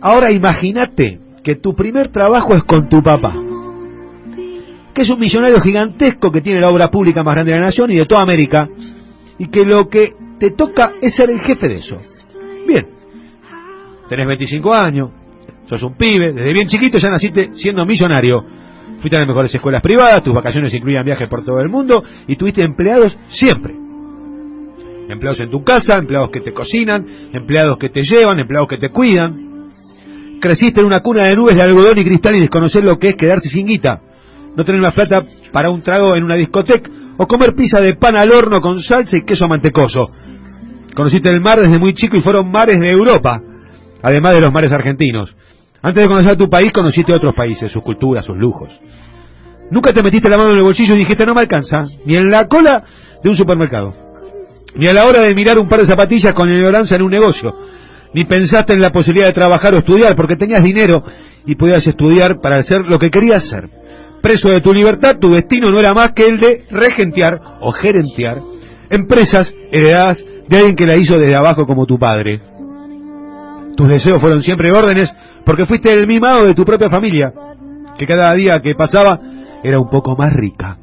Ahora imagínate que tu primer trabajo es con tu papá, que es un millonario gigantesco que tiene la obra pública más grande de la nación y de toda América, y que lo que te toca es ser el jefe de eso. Bien, tenés 25 años, sos un pibe, desde bien chiquito ya naciste siendo millonario. Fuiste a las mejores escuelas privadas, tus vacaciones incluían viajes por todo el mundo y tuviste empleados siempre. Empleados en tu casa, empleados que te cocinan, empleados que te llevan, empleados que te cuidan. Creciste en una cuna de nubes de algodón y cristal y desconocer lo que es quedarse sin guita. No tener más plata para un trago en una discoteca o comer pizza de pan al horno con salsa y queso mantecoso. Conociste el mar desde muy chico y fueron mares de Europa, además de los mares argentinos. Antes de conocer tu país, conociste otros países, sus culturas, sus lujos. Nunca te metiste la mano en el bolsillo y dijiste no me alcanza, ni en la cola de un supermercado, ni a la hora de mirar un par de zapatillas con ignorancia en un negocio, ni pensaste en la posibilidad de trabajar o estudiar porque tenías dinero y podías estudiar para hacer lo que querías hacer. Preso de tu libertad, tu destino no era más que el de regentear o gerentear empresas heredadas de alguien que la hizo desde abajo como tu padre. Tus deseos fueron siempre órdenes porque fuiste el mimado de tu propia familia, que cada día que pasaba era un poco más rica.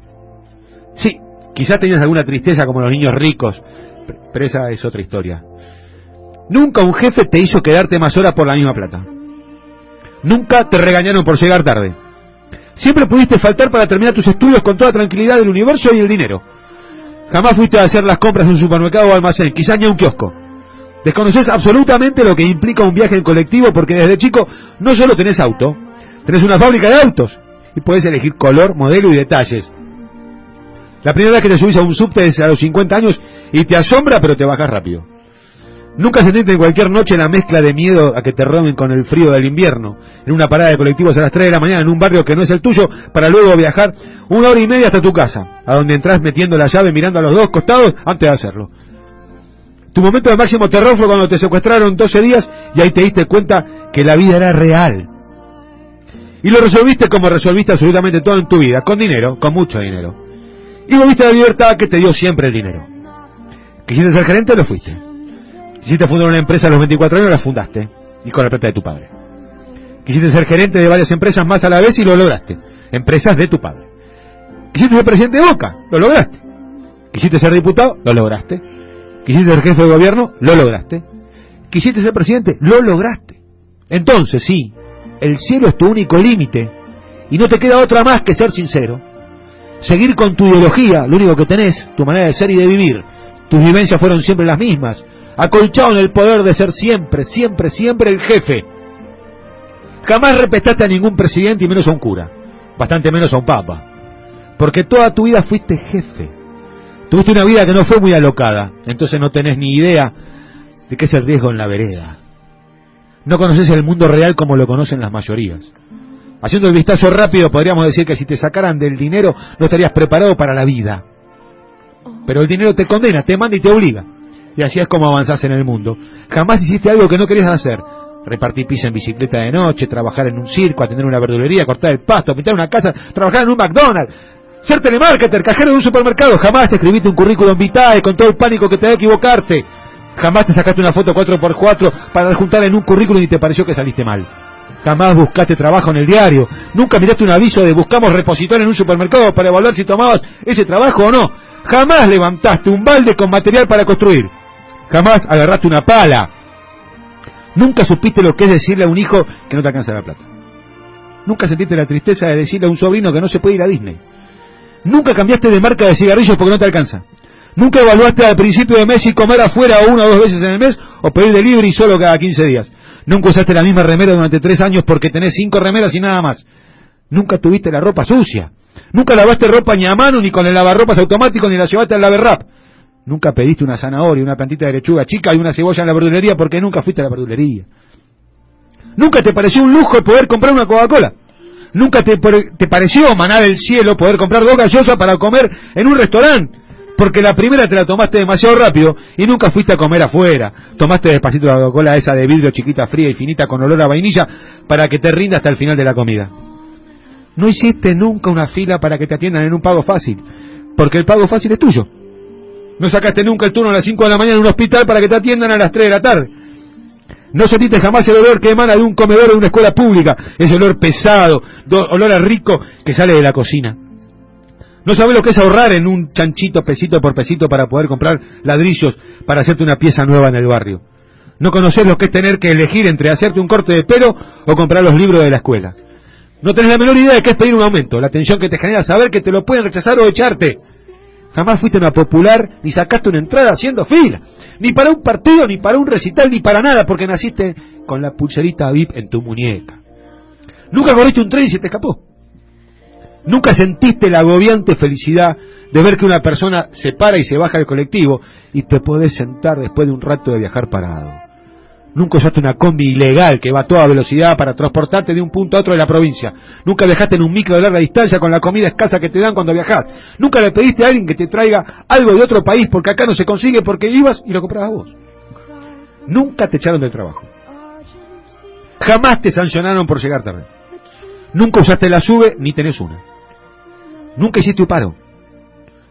Sí, quizás tenías alguna tristeza como los niños ricos, pero esa es otra historia. Nunca un jefe te hizo quedarte más horas por la misma plata. Nunca te regañaron por llegar tarde. Siempre pudiste faltar para terminar tus estudios con toda tranquilidad del universo y el dinero. Jamás fuiste a hacer las compras en un supermercado o almacén, quizá ni a un kiosco. Desconoces absolutamente lo que implica un viaje en colectivo porque desde chico no solo tenés auto, tenés una fábrica de autos y puedes elegir color, modelo y detalles. La primera vez que te subís a un subte es a los 50 años y te asombra pero te bajas rápido. Nunca sentiste en cualquier noche la mezcla de miedo a que te roben con el frío del invierno, en una parada de colectivos a las 3 de la mañana en un barrio que no es el tuyo, para luego viajar una hora y media hasta tu casa, a donde entras metiendo la llave mirando a los dos costados antes de hacerlo. Tu momento de máximo terror fue cuando te secuestraron 12 días y ahí te diste cuenta que la vida era real. Y lo resolviste como resolviste absolutamente todo en tu vida, con dinero, con mucho dinero. Y volviste a la libertad que te dio siempre el dinero. ¿Quisiste ser gerente? Lo fuiste. Quisiste fundar una empresa a los 24 años, la fundaste. Y con la plata de tu padre. Quisiste ser gerente de varias empresas más a la vez y lo lograste. Empresas de tu padre. Quisiste ser presidente de Boca, lo lograste. Quisiste ser diputado, lo lograste. Quisiste ser jefe de gobierno, lo lograste. Quisiste ser presidente, lo lograste. Entonces, sí, el cielo es tu único límite y no te queda otra más que ser sincero. Seguir con tu ideología, lo único que tenés, tu manera de ser y de vivir. Tus vivencias fueron siempre las mismas. Acolchado en el poder de ser siempre, siempre, siempre el jefe. Jamás respetaste a ningún presidente y menos a un cura. Bastante menos a un papa. Porque toda tu vida fuiste jefe. Tuviste una vida que no fue muy alocada, entonces no tenés ni idea de qué es el riesgo en la vereda. No conoces el mundo real como lo conocen las mayorías. Haciendo el vistazo rápido, podríamos decir que si te sacaran del dinero, no estarías preparado para la vida. Pero el dinero te condena, te manda y te obliga. Y así es como avanzás en el mundo. Jamás hiciste algo que no querías hacer. Repartir pizza en bicicleta de noche, trabajar en un circo, atender una verdulería, cortar el pasto, pintar una casa, trabajar en un McDonald's, ser telemarketer, cajero de un supermercado. Jamás escribiste un currículum vitae con todo el pánico que te da equivocarte. Jamás te sacaste una foto 4x4 para juntar en un currículum y te pareció que saliste mal. Jamás buscaste trabajo en el diario. Nunca miraste un aviso de buscamos repositor en un supermercado para evaluar si tomabas ese trabajo o no. Jamás levantaste un balde con material para construir. Jamás agarraste una pala. Nunca supiste lo que es decirle a un hijo que no te alcanza la plata. Nunca sentiste la tristeza de decirle a un sobrino que no se puede ir a Disney. Nunca cambiaste de marca de cigarrillos porque no te alcanza. Nunca evaluaste al principio de mes si comer afuera una o dos veces en el mes o pedir delivery solo cada 15 días. Nunca usaste la misma remera durante tres años porque tenés cinco remeras y nada más. Nunca tuviste la ropa sucia. Nunca lavaste ropa ni a mano, ni con el lavarropas automático, ni la llevaste al laverrap. Nunca pediste una zanahoria, una plantita de lechuga chica y una cebolla en la verdulería porque nunca fuiste a la verdulería. Nunca te pareció un lujo poder comprar una Coca-Cola. Nunca te, te pareció maná del cielo poder comprar dos gallosas para comer en un restaurante. Porque la primera te la tomaste demasiado rápido y nunca fuiste a comer afuera. Tomaste despacito la Coca-Cola esa de vidrio chiquita, fría y finita con olor a vainilla para que te rinda hasta el final de la comida. No hiciste nunca una fila para que te atiendan en un pago fácil. Porque el pago fácil es tuyo. No sacaste nunca el turno a las 5 de la mañana en un hospital para que te atiendan a las 3 de la tarde. No sentiste jamás el olor que emana de un comedor de una escuela pública, ese olor pesado, olor a rico que sale de la cocina. No sabes lo que es ahorrar en un chanchito pesito por pesito para poder comprar ladrillos para hacerte una pieza nueva en el barrio. No conoces lo que es tener que elegir entre hacerte un corte de pelo o comprar los libros de la escuela. No tenés la menor idea de qué es pedir un aumento, la tensión que te genera saber que te lo pueden rechazar o echarte. Jamás fuiste una popular ni sacaste una entrada haciendo fila. Ni para un partido, ni para un recital, ni para nada, porque naciste con la pulserita VIP en tu muñeca. Nunca corriste un tren y se te escapó. Nunca sentiste la agobiante felicidad de ver que una persona se para y se baja del colectivo y te podés sentar después de un rato de viajar parado. Nunca usaste una combi ilegal que va a toda velocidad para transportarte de un punto a otro de la provincia. Nunca viajaste en un micro de larga distancia con la comida escasa que te dan cuando viajas. Nunca le pediste a alguien que te traiga algo de otro país porque acá no se consigue porque ibas y lo comprabas vos. Nunca te echaron del trabajo. Jamás te sancionaron por llegar tarde. Nunca usaste la sube ni tenés una. Nunca hiciste un paro.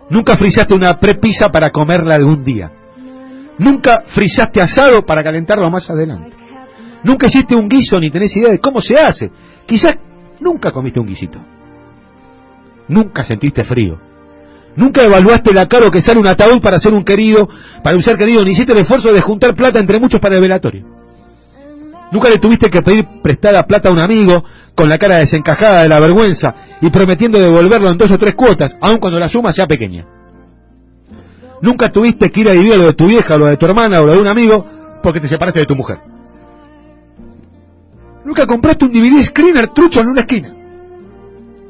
Nunca frisaste una prepisa para comerla algún día. Nunca frisaste asado para calentarlo más adelante. Nunca hiciste un guiso ni tenés idea de cómo se hace. Quizás nunca comiste un guisito. Nunca sentiste frío. Nunca evaluaste la caro que sale un ataúd para ser un querido, para un ser querido, ni hiciste el esfuerzo de juntar plata entre muchos para el velatorio. Nunca le tuviste que pedir prestada plata a un amigo con la cara desencajada de la vergüenza y prometiendo devolverlo en dos o tres cuotas, aun cuando la suma sea pequeña. Nunca tuviste que ir a vivir lo de tu vieja, o lo de tu hermana, o lo de un amigo, porque te separaste de tu mujer. Nunca compraste un DVD screener trucho en una esquina.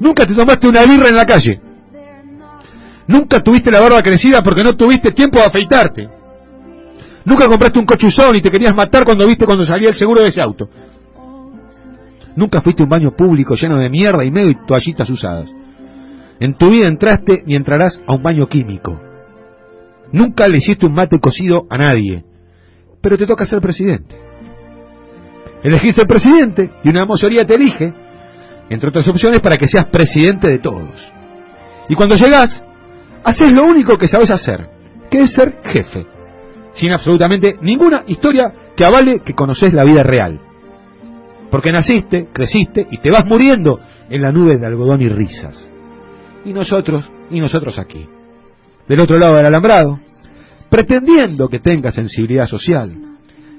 Nunca te tomaste una birra en la calle. Nunca tuviste la barba crecida porque no tuviste tiempo de afeitarte. Nunca compraste un cochuzón y te querías matar cuando viste cuando salía el seguro de ese auto. Nunca fuiste a un baño público lleno de mierda y medio y toallitas usadas. En tu vida entraste ni entrarás a un baño químico. Nunca le hiciste un mate cocido a nadie, pero te toca ser presidente. Elegiste el presidente y una mayoría te elige, entre otras opciones, para que seas presidente de todos. Y cuando llegas, haces lo único que sabes hacer, que es ser jefe, sin absolutamente ninguna historia que avale que conoces la vida real. Porque naciste, creciste y te vas muriendo en la nube de algodón y risas. Y nosotros, y nosotros aquí del otro lado del alambrado, pretendiendo que tengas sensibilidad social,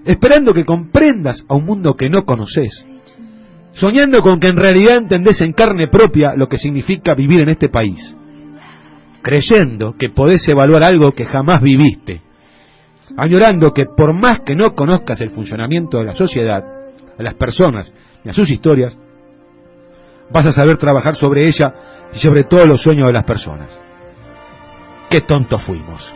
esperando que comprendas a un mundo que no conoces, soñando con que en realidad entendés en carne propia lo que significa vivir en este país, creyendo que podés evaluar algo que jamás viviste, añorando que por más que no conozcas el funcionamiento de la sociedad, a las personas y a sus historias, vas a saber trabajar sobre ella y sobre todos los sueños de las personas qué tontos fuimos.